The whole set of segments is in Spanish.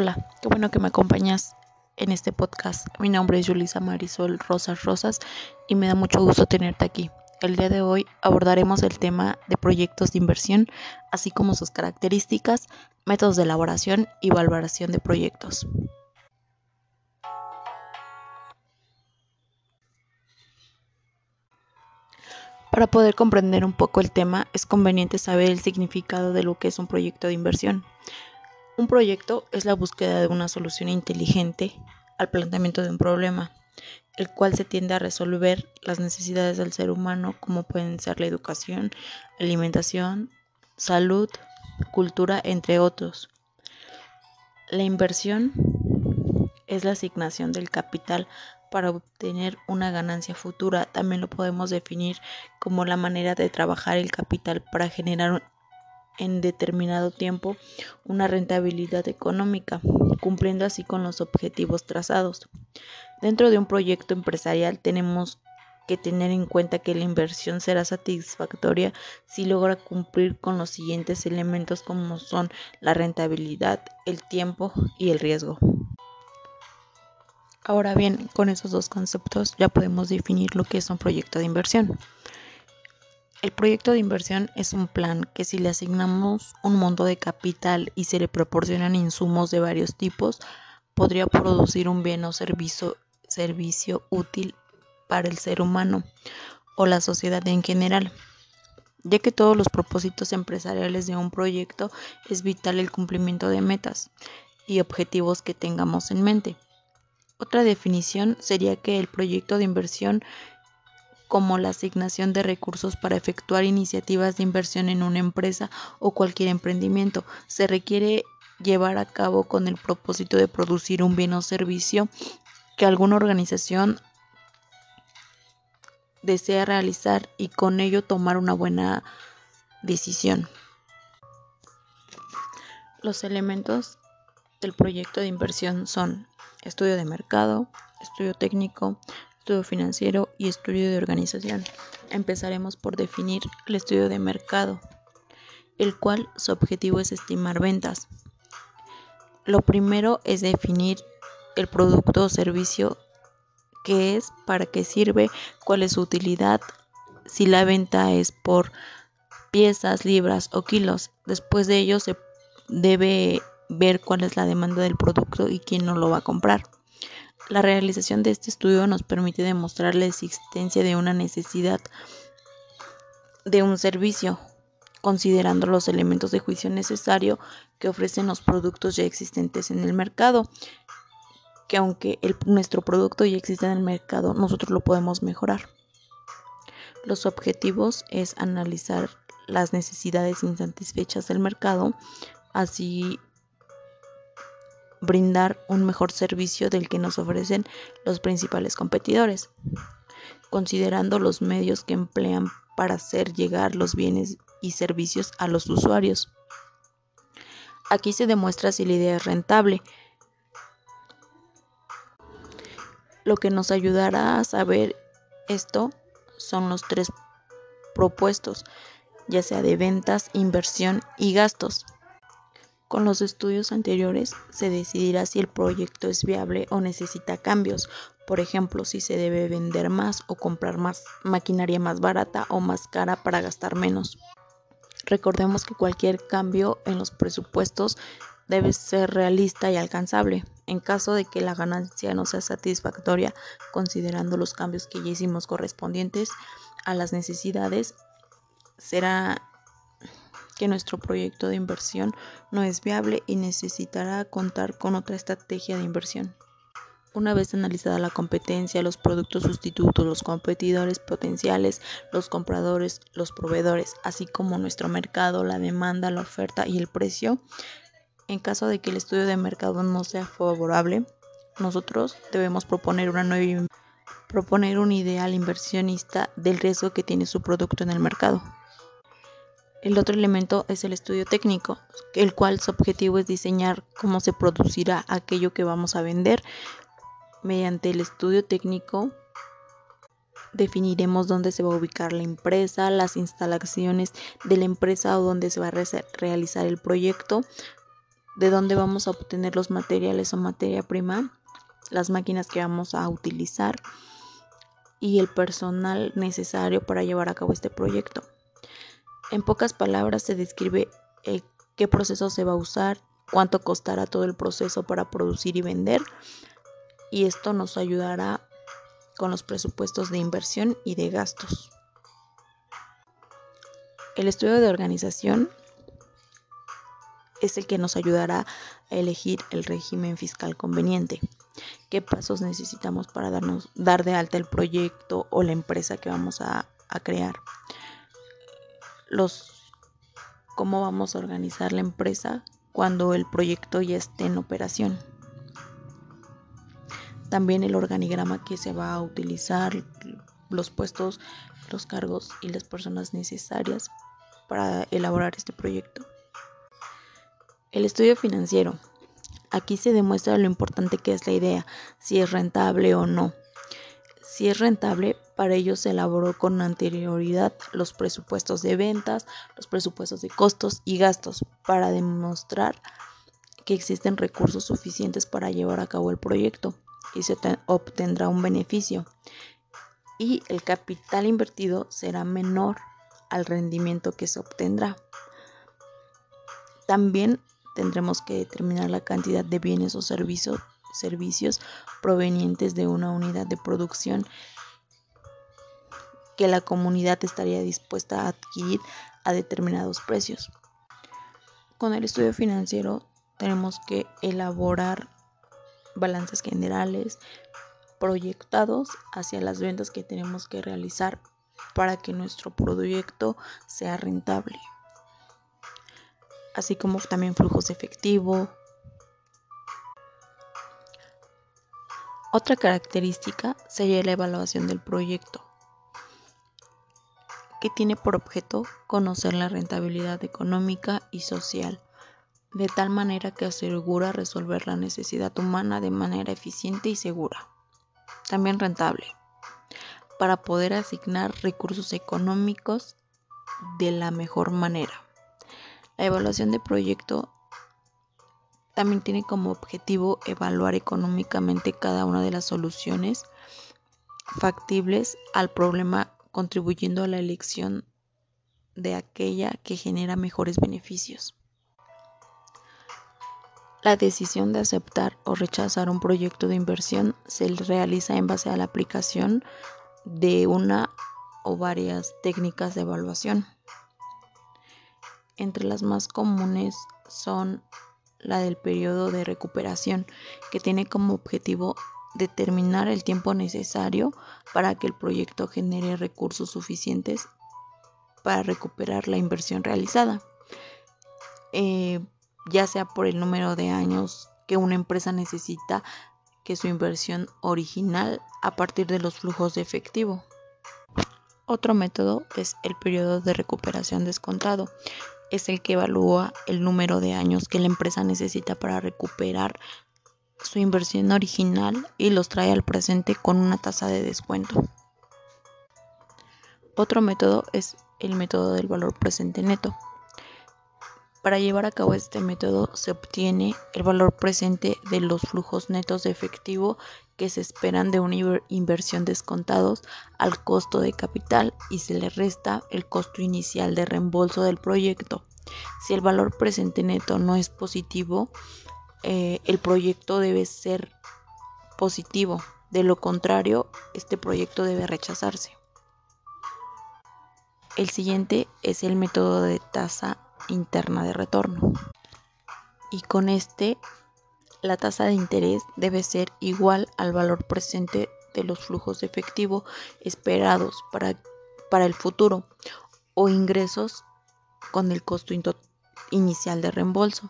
Hola, qué bueno que me acompañas en este podcast. Mi nombre es Julisa Marisol Rosas Rosas y me da mucho gusto tenerte aquí. El día de hoy abordaremos el tema de proyectos de inversión, así como sus características, métodos de elaboración y valoración de proyectos. Para poder comprender un poco el tema, es conveniente saber el significado de lo que es un proyecto de inversión. Un proyecto es la búsqueda de una solución inteligente al planteamiento de un problema, el cual se tiende a resolver las necesidades del ser humano, como pueden ser la educación, alimentación, salud, cultura, entre otros. La inversión es la asignación del capital para obtener una ganancia futura. También lo podemos definir como la manera de trabajar el capital para generar en determinado tiempo una rentabilidad económica, cumpliendo así con los objetivos trazados. Dentro de un proyecto empresarial tenemos que tener en cuenta que la inversión será satisfactoria si logra cumplir con los siguientes elementos como son la rentabilidad, el tiempo y el riesgo. Ahora bien, con esos dos conceptos ya podemos definir lo que es un proyecto de inversión. El proyecto de inversión es un plan que si le asignamos un monto de capital y se le proporcionan insumos de varios tipos, podría producir un bien o servicio, útil para el ser humano o la sociedad en general, ya que todos los propósitos empresariales de un proyecto es vital el cumplimiento de metas y objetivos que tengamos en mente. Otra definición sería que el proyecto de inversión como la asignación de recursos para efectuar iniciativas de inversión en una empresa o cualquier emprendimiento. Se requiere llevar a cabo con el propósito de producir un bien o servicio que alguna organización desea realizar y con ello tomar una buena decisión. Los elementos del proyecto de inversión son estudio de mercado, estudio técnico, estudio financiero y estudio de organización. Empezaremos por definir el estudio de mercado, el cual su objetivo es estimar ventas. Lo primero es definir el producto o servicio qué es, para qué sirve, cuál es su utilidad, si la venta es por piezas, libras o kilos. Después de ello se debe ver cuál es la demanda del producto y quién no lo va a comprar. La realización de este estudio nos permite demostrar la existencia de una necesidad de un servicio, considerando los elementos de juicio necesario que ofrecen los productos ya existentes en el mercado, que aunque nuestro producto ya existe en el mercado, nosotros lo podemos mejorar. Los objetivos es analizar las necesidades insatisfechas del mercado, así brindar un mejor servicio del que nos ofrecen los principales competidores, considerando los medios que emplean para hacer llegar los bienes y servicios a los usuarios. Aquí se demuestra si la idea es rentable, lo que nos ayudará a saber esto son los tres propuestos, ya sea de ventas, inversión y gastos. Con los estudios anteriores se decidirá si el proyecto es viable o necesita cambios, por ejemplo, si se debe vender más o comprar más maquinaria más barata o más cara para gastar menos. Recordemos que cualquier cambio en los presupuestos debe ser realista y alcanzable. En caso de que la ganancia no sea satisfactoria, considerando los cambios que ya hicimos correspondientes a las necesidades, será que nuestro proyecto de inversión no es viable y necesitará contar con otra estrategia de inversión. Una vez analizada la competencia, los productos sustitutos, los competidores potenciales, los compradores, los proveedores, así como nuestro mercado, la demanda, la oferta y el precio, en caso de que el estudio de mercado no sea favorable, nosotros debemos proponer una nueva proponer un ideal inversionista del riesgo que tiene su producto en el mercado. El otro elemento es el estudio técnico, el cual su objetivo es diseñar cómo se producirá aquello que vamos a vender. Mediante el estudio técnico definiremos dónde se va a ubicar la empresa, las instalaciones de la empresa o dónde se va a realizar el proyecto, de dónde vamos a obtener los materiales o materia prima, las máquinas que vamos a utilizar y el personal necesario para llevar a cabo este proyecto. En pocas palabras se describe eh, qué proceso se va a usar, cuánto costará todo el proceso para producir y vender y esto nos ayudará con los presupuestos de inversión y de gastos. El estudio de organización es el que nos ayudará a elegir el régimen fiscal conveniente. ¿Qué pasos necesitamos para darnos, dar de alta el proyecto o la empresa que vamos a, a crear? Los, ¿Cómo vamos a organizar la empresa cuando el proyecto ya esté en operación? También el organigrama que se va a utilizar, los puestos, los cargos y las personas necesarias para elaborar este proyecto. El estudio financiero. Aquí se demuestra lo importante que es la idea, si es rentable o no. Si es rentable, para ello se elaboró con anterioridad los presupuestos de ventas, los presupuestos de costos y gastos para demostrar que existen recursos suficientes para llevar a cabo el proyecto y se obtendrá un beneficio. Y el capital invertido será menor al rendimiento que se obtendrá. También tendremos que determinar la cantidad de bienes o servicios, servicios provenientes de una unidad de producción que la comunidad estaría dispuesta a adquirir a determinados precios. Con el estudio financiero tenemos que elaborar balances generales proyectados hacia las ventas que tenemos que realizar para que nuestro proyecto sea rentable así como también flujos de efectivo. Otra característica sería la evaluación del proyecto, que tiene por objeto conocer la rentabilidad económica y social, de tal manera que asegura resolver la necesidad humana de manera eficiente y segura, también rentable, para poder asignar recursos económicos de la mejor manera. La evaluación de proyecto también tiene como objetivo evaluar económicamente cada una de las soluciones factibles al problema contribuyendo a la elección de aquella que genera mejores beneficios. La decisión de aceptar o rechazar un proyecto de inversión se realiza en base a la aplicación de una o varias técnicas de evaluación. Entre las más comunes son la del periodo de recuperación, que tiene como objetivo determinar el tiempo necesario para que el proyecto genere recursos suficientes para recuperar la inversión realizada, eh, ya sea por el número de años que una empresa necesita que su inversión original a partir de los flujos de efectivo. Otro método es el periodo de recuperación descontado, es el que evalúa el número de años que la empresa necesita para recuperar su inversión original y los trae al presente con una tasa de descuento. Otro método es el método del valor presente neto. Para llevar a cabo este método se obtiene el valor presente de los flujos netos de efectivo que se esperan de una inversión descontados al costo de capital y se le resta el costo inicial de reembolso del proyecto. Si el valor presente neto no es positivo, eh, el proyecto debe ser positivo. De lo contrario, este proyecto debe rechazarse. El siguiente es el método de tasa interna de retorno. Y con este la tasa de interés debe ser igual al valor presente de los flujos de efectivo esperados para, para el futuro o ingresos con el costo inicial de reembolso.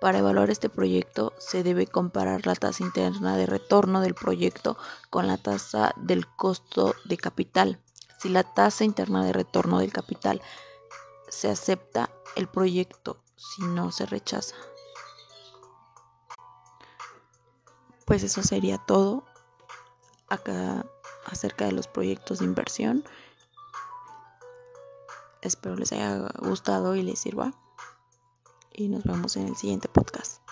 Para evaluar este proyecto se debe comparar la tasa interna de retorno del proyecto con la tasa del costo de capital. Si la tasa interna de retorno del capital se acepta el proyecto, si no se rechaza. Pues eso sería todo acá acerca de los proyectos de inversión. Espero les haya gustado y les sirva. y nos vemos en el siguiente podcast.